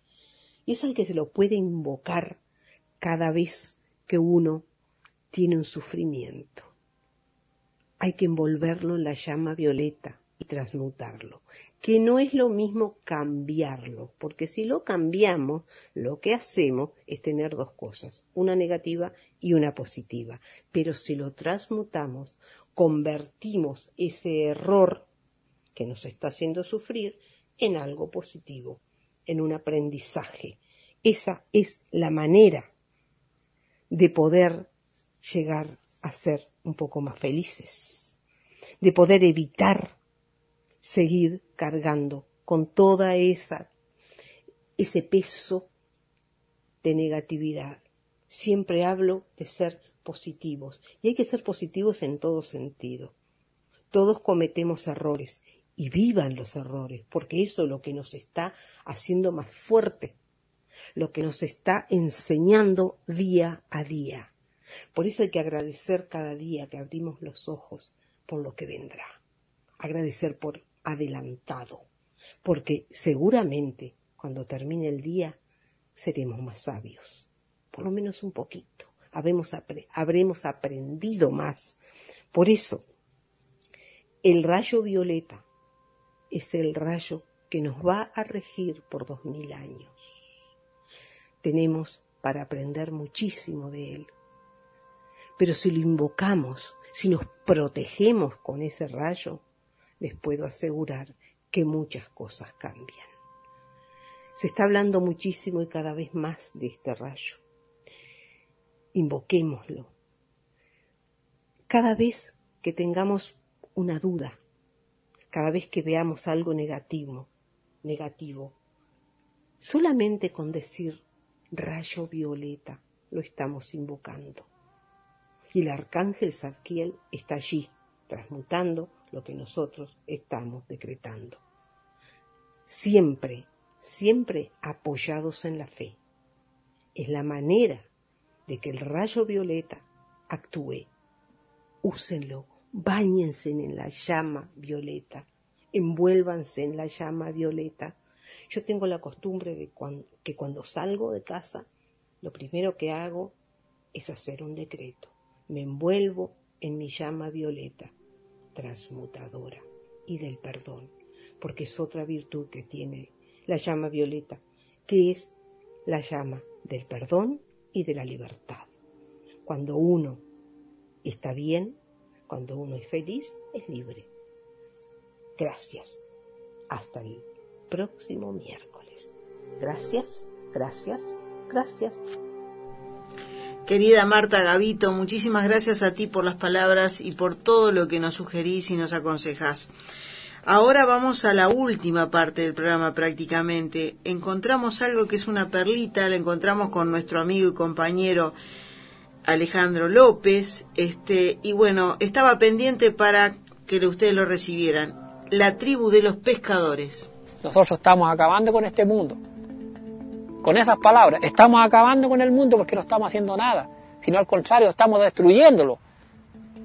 y es al que se lo puede invocar cada vez que uno tiene un sufrimiento. Hay que envolverlo en la llama violeta y transmutarlo, que no es lo mismo cambiarlo, porque si lo cambiamos, lo que hacemos es tener dos cosas, una negativa y una positiva, pero si lo transmutamos, convertimos ese error que nos está haciendo sufrir en algo positivo, en un aprendizaje. Esa es la manera de poder llegar a ser un poco más felices, de poder evitar seguir cargando con toda esa ese peso de negatividad. Siempre hablo de ser positivos y hay que ser positivos en todo sentido. Todos cometemos errores y vivan los errores, porque eso es lo que nos está haciendo más fuerte, lo que nos está enseñando día a día. Por eso hay que agradecer cada día que abrimos los ojos por lo que vendrá. Agradecer por adelantado, porque seguramente cuando termine el día seremos más sabios, por lo menos un poquito, habremos, aprendido más. Por eso, el rayo violeta es el rayo que nos va a regir por dos mil años. Tenemos para aprender muchísimo de él. Pero si lo invocamos, si nos protegemos con ese rayo, les puedo asegurar que muchas cosas cambian. Se está hablando muchísimo y cada vez más de este rayo. Invoquémoslo. Cada vez que tengamos una duda, cada vez que veamos algo negativo, negativo, solamente con decir rayo violeta lo estamos invocando. Y el arcángel Zadkiel está allí, transmutando lo que nosotros estamos decretando. Siempre, siempre apoyados en la fe. Es la manera de que el rayo violeta actúe. Úsenlo, báñense en la llama violeta, envuélvanse en la llama violeta. Yo tengo la costumbre de que cuando salgo de casa, lo primero que hago es hacer un decreto. Me envuelvo en mi llama violeta transmutadora y del perdón, porque es otra virtud que tiene la llama violeta, que es la llama del perdón y de la libertad. Cuando uno está bien, cuando uno es feliz, es libre. Gracias. Hasta el próximo miércoles. Gracias, gracias, gracias. Querida Marta Gavito, muchísimas gracias a ti por las palabras y por todo lo que nos sugerís y nos aconsejás. Ahora vamos a la última parte del programa prácticamente. Encontramos algo que es una perlita, la encontramos con nuestro amigo y compañero Alejandro López, este, y bueno, estaba pendiente para que ustedes lo recibieran. La tribu de los pescadores. Nosotros estamos acabando con este mundo con esas palabras. Estamos acabando con el mundo porque no estamos haciendo nada, sino al contrario, estamos destruyéndolo,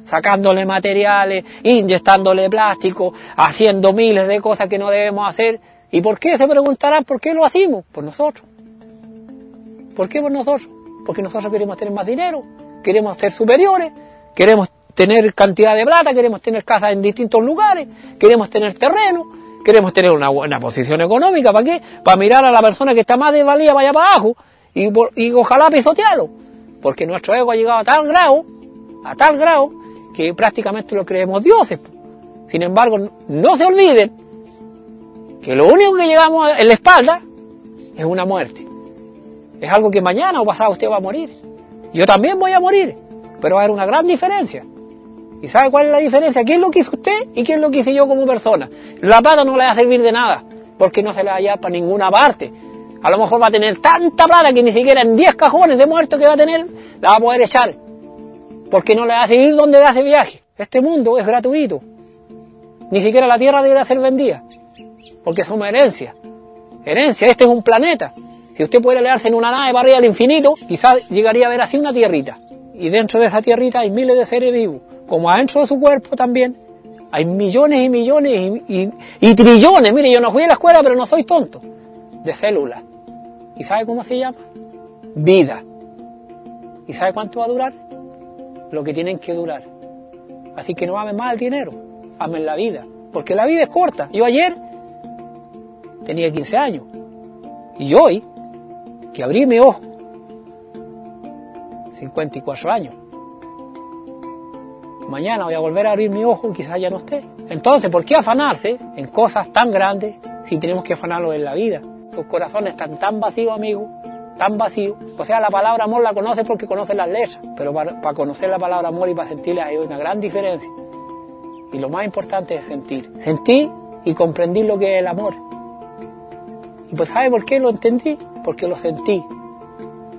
sacándole materiales, inyectándole plástico, haciendo miles de cosas que no debemos hacer. ¿Y por qué? Se preguntarán, ¿por qué lo hacemos? Por nosotros. ¿Por qué por nosotros? Porque nosotros queremos tener más dinero, queremos ser superiores, queremos tener cantidad de plata, queremos tener casas en distintos lugares, queremos tener terreno, Queremos tener una buena posición económica, ¿para qué? Para mirar a la persona que está más desvalida vaya para abajo y ojalá pisotearlo. Porque nuestro ego ha llegado a tal grado, a tal grado, que prácticamente lo creemos dioses. Sin embargo, no se olviden que lo único que llegamos en la espalda es una muerte. Es algo que mañana o pasado usted va a morir. Yo también voy a morir, pero va a haber una gran diferencia. ¿Y sabe cuál es la diferencia? ¿Quién lo que hizo usted y quién lo que hice yo como persona? La plata no le va a servir de nada, porque no se le va a llevar para ninguna parte. A lo mejor va a tener tanta plata que ni siquiera en 10 cajones de muertos que va a tener, la va a poder echar. Porque no le va a seguir donde hace viaje. Este mundo es gratuito. Ni siquiera la tierra debe ser vendida. Porque somos herencia. Herencia, este es un planeta. Si usted puede leerse en una nave para al infinito, quizás llegaría a ver así una tierrita. Y dentro de esa tierrita hay miles de seres vivos como adentro de su cuerpo también, hay millones y millones y, trillones, mire, yo no fui a la escuela, pero no soy tonto, de células. ¿Y sabe cómo se llama? Vida. ¿Y sabe cuánto va a durar? Lo que tienen que durar. Así que no amen más el dinero, amen la vida. porque la vida es corta. Yo ayer tenía 15 años y hoy, que abrí mi ojo, 54 años. Mañana voy a volver a abrir mi ojo y quizás ya no esté. Entonces, ¿por qué afanarse en cosas tan grandes si tenemos que afanarlo en la vida? Sus corazones están tan vacíos, amigos, tan vacíos. O sea, la palabra amor la conoce porque conoce las letras, pero para, para conocer la palabra amor y para sentirla hay una gran diferencia. Y lo más importante es sentir. Sentir y comprender lo que es el amor. Y pues ¿sabe por qué lo entendí? Porque lo sentí.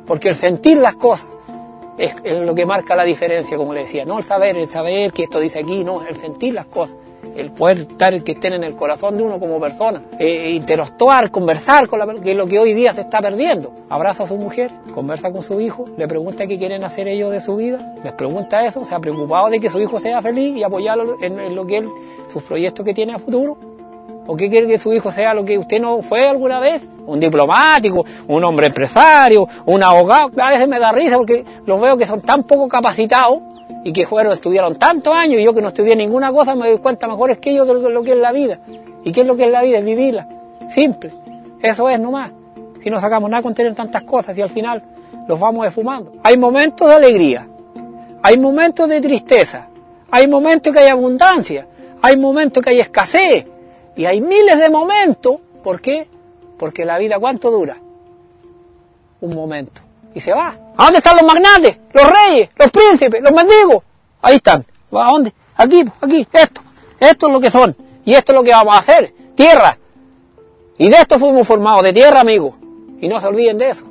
Porque el sentir las cosas es, lo que marca la diferencia, como le decía. No el saber, el saber que esto dice aquí, no, el sentir las cosas. El poder estar, que estén en el corazón de uno como persona. Eh, interactuar, conversar con la que es lo que hoy día se está perdiendo. Abraza a su mujer, conversa con su hijo, le pregunta qué quieren hacer ellos de su vida, les pregunta eso, se ha preocupado de que su hijo sea feliz y apoyarlo en, en lo que él, sus proyectos que tiene a futuro. ¿O qué quiere que su hijo sea lo que usted no fue alguna vez? Un diplomático, un hombre empresario, un abogado. A veces me da risa porque los veo que son tan poco capacitados y que fueron, estudiaron tantos años y yo que no estudié ninguna cosa me doy cuenta mejor es que ellos de lo que es la vida. ¿Y qué es lo que es la vida? Es vivirla. Simple. Eso es nomás. Si no sacamos nada con tener tantas cosas y al final los vamos esfumando. Hay momentos de alegría. Hay momentos de tristeza. Hay momentos que hay abundancia. Hay momentos que hay escasez. Y hay miles de momentos. ¿Por qué? Porque la vida, ¿cuánto dura? Un momento. Y se va. ¿A dónde están los magnates? Los reyes, los príncipes, los mendigos. Ahí están. ¿A dónde? Aquí, aquí, esto. Esto es lo que son. Y esto es lo que vamos a hacer. Tierra. Y de esto fuimos formados, de tierra, amigos. Y no se olviden de eso.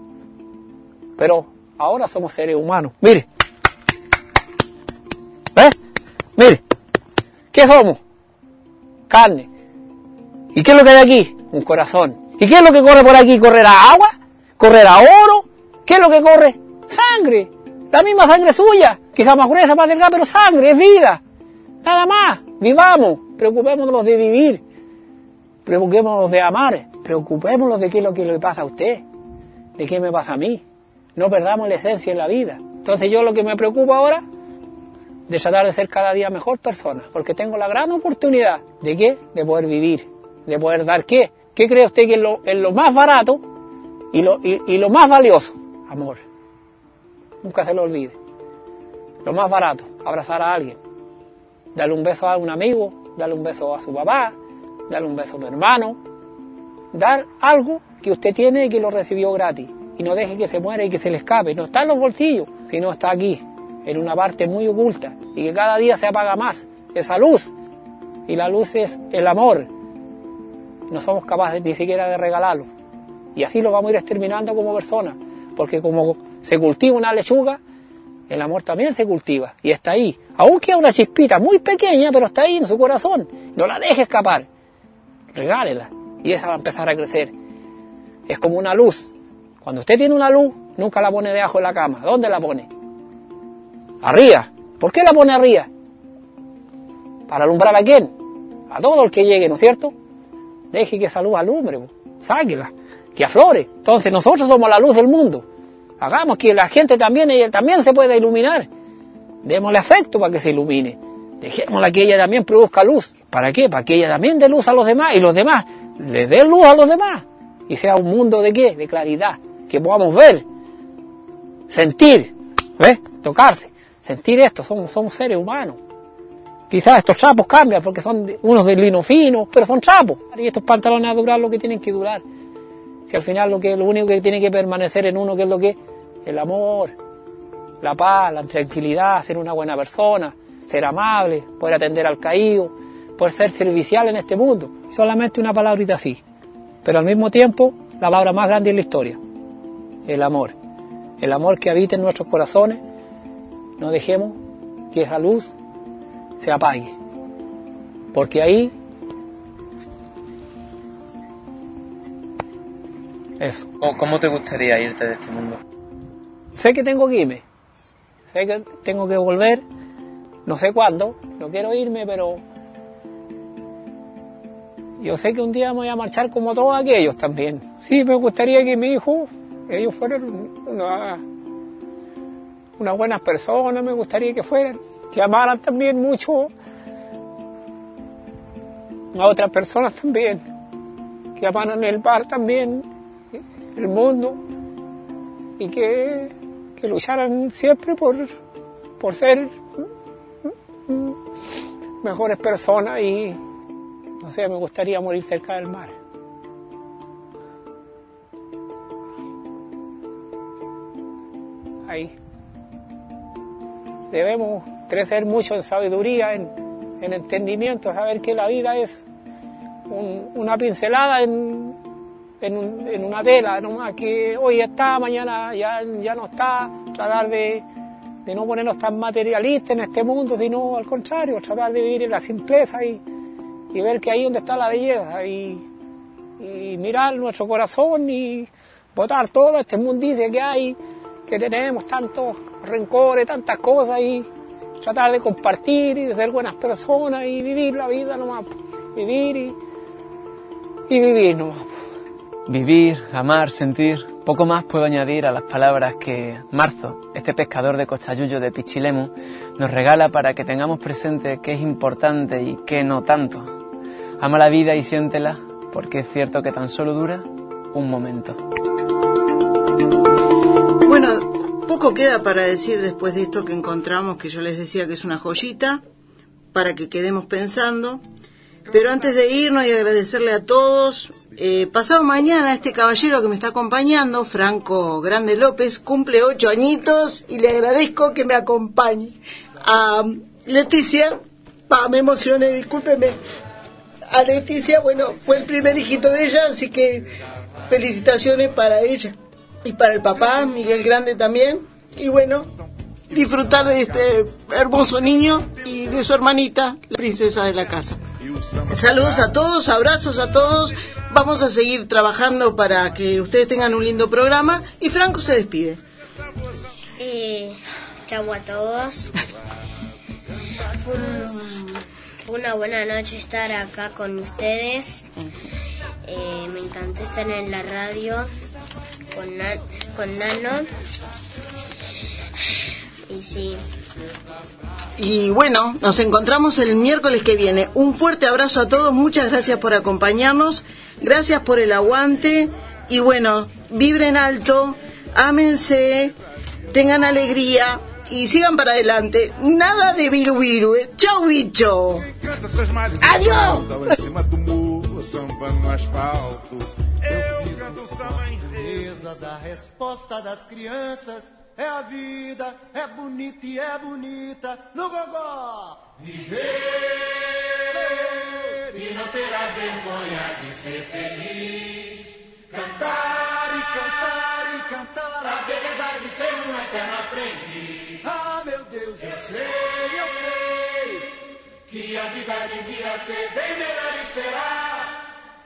Pero ahora somos seres humanos. Mire. ¿Ves? Mire. ¿Qué somos? Carne. ¿Y qué es lo que hay aquí? Un corazón. ¿Y qué es lo que corre por aquí? ¿Correrá agua? ¿Correrá oro? ¿Qué es lo que corre? Sangre. La misma sangre suya. Quizá más gruesa, más delgada, pero sangre, es vida. Nada más. Vivamos. Preocupémonos de vivir. Preocupémonos de amar. Preocupémonos de qué es lo que le pasa a usted. De qué me pasa a mí. No perdamos la esencia en la vida. Entonces yo lo que me preocupa ahora de tratar de ser cada día mejor persona, porque tengo la gran oportunidad de qué? De poder vivir, de poder dar qué. ¿Qué cree usted que es lo, es lo más barato y lo, y, lo más valioso? Amor. Nunca se lo olvide. Lo más barato, abrazar a alguien, darle un beso a un amigo, darle un beso a su papá, darle un beso a tu hermano, dar algo que usted tiene y que lo recibió gratis. Y no deje que se muera y que se le escape. No está en los bolsillos, sino está aquí, en una parte muy oculta. Y que cada día se apaga más esa luz. Y la luz es el amor. No somos capaces ni siquiera de regalarlo. Y así lo vamos a ir exterminando como personas. Porque como se cultiva una lechuga, el amor también se cultiva. Y está ahí. Aún queda una chispita muy pequeña, pero está ahí en su corazón. No la deje escapar. Regálela. Y esa va a empezar a crecer. Es como una luz. Cuando usted tiene una luz, nunca la pone debajo de la cama. ¿Dónde la pone? Arriba. ¿Por qué la pone arriba? ¿Para alumbrar a quién? A todo el que llegue, ¿no es cierto? Deje que esa luz alumbre, sáquela, que aflore. Entonces nosotros somos la luz del mundo. Hagamos que la gente también, también se pueda iluminar. Démosle afecto para que se ilumine. Dejémosla que ella también produzca luz. ¿Para qué? Para que ella también dé luz a los demás y los demás le den luz a los demás. Y sea un mundo de qué? De claridad. Que podamos ver, sentir, ¿ves? Tocarse sentir esto, somos, somos seres humanos. Quizás estos chapos cambian porque son unos de lino fino, pero son chapos. Y estos pantalones a durar lo que tienen que durar. Si al final lo, que, lo único que tiene que permanecer en uno, que es lo que el amor, la paz, la tranquilidad, ser una buena persona, ser amable, poder atender al caído, poder ser servicial en este mundo. Solamente una palabrita así. Pero al mismo tiempo, la palabra más grande en la historia, el amor. El amor que habita en nuestros corazones no dejemos que esa luz se apague. Porque ahí... Eso. ¿Cómo te gustaría irte de este mundo? Sé que tengo que irme. Sé que tengo que volver. No sé cuándo. No quiero irme, pero... Yo sé que un día me voy a marchar como todos aquellos también. Sí, me gustaría que mi hijo, ellos fueran una, unas buenas personas, me gustaría que fueran, que amaran también mucho a otras personas también, que amaran el bar también, el mundo, y que, que lucharan siempre por, por ser mejores personas y, no sé, me gustaría morir cerca del mar. Ahí. Debemos crecer mucho en sabiduría, en, en entendimiento, saber que la vida es una pincelada en, en, una tela, nomás que hoy está, mañana ya, ya no está, tratar de, no ponernos tan materialistas en este mundo, sino al contrario, tratar de vivir en la simpleza y, ver que ahí donde está la belleza y, y mirar nuestro corazón y botar todo. Este mundice que hay, que tenemos tantos rencores, tantas cosas y tratar de compartir y de ser buenas personas y vivir la vida nomás, vivir y, y vivir nomás. Vivir, amar, sentir, poco más puedo añadir a las palabras que Marzo, este pescador de Cochayuyo de Pichilemu, nos regala para que tengamos presente qué es importante y qué no tanto. Ama la vida y siéntela, porque es cierto que tan solo dura un momento. Poco queda para decir después de esto que encontramos, que yo les decía que es una joyita, para que quedemos pensando. Pero antes de irnos y agradecerle a todos, eh, pasado mañana este caballero que me está acompañando, Franco Grande López, cumple ocho añitos y le agradezco que me acompañe. A Leticia, pa, me emocioné, discúlpeme. A Leticia, bueno, fue el primer hijito de ella, así que felicitaciones para ella y para el papá, Miguel Grande también. Y bueno, disfrutar de este hermoso niño y de su hermanita, la princesa de la casa. Saludos a todos, abrazos a todos. Vamos a seguir trabajando para que ustedes tengan un lindo programa. Y Franco se despide. Eh, chau a todos. Fue una buena noche estar acá con ustedes. Eh, me encantó estar en la radio con, con Nano. Y sí. Y bueno, nos encontramos el miércoles que viene. Un fuerte abrazo a todos, muchas gracias por acompañarnos, gracias por el aguante y bueno, vibren alto, ámense, tengan alegría y sigan para adelante. Nada de viru viru, ¿eh? Chau bicho. Adiós. Da resposta das crianças. É a vida, é bonita e é bonita no gogó. Viver e não terá vergonha de ser feliz. Cantar e cantar e cantar a beleza de ser um eterno aprendiz. Ah, meu Deus, eu sei, eu sei que a vida devia ser bem melhor e será.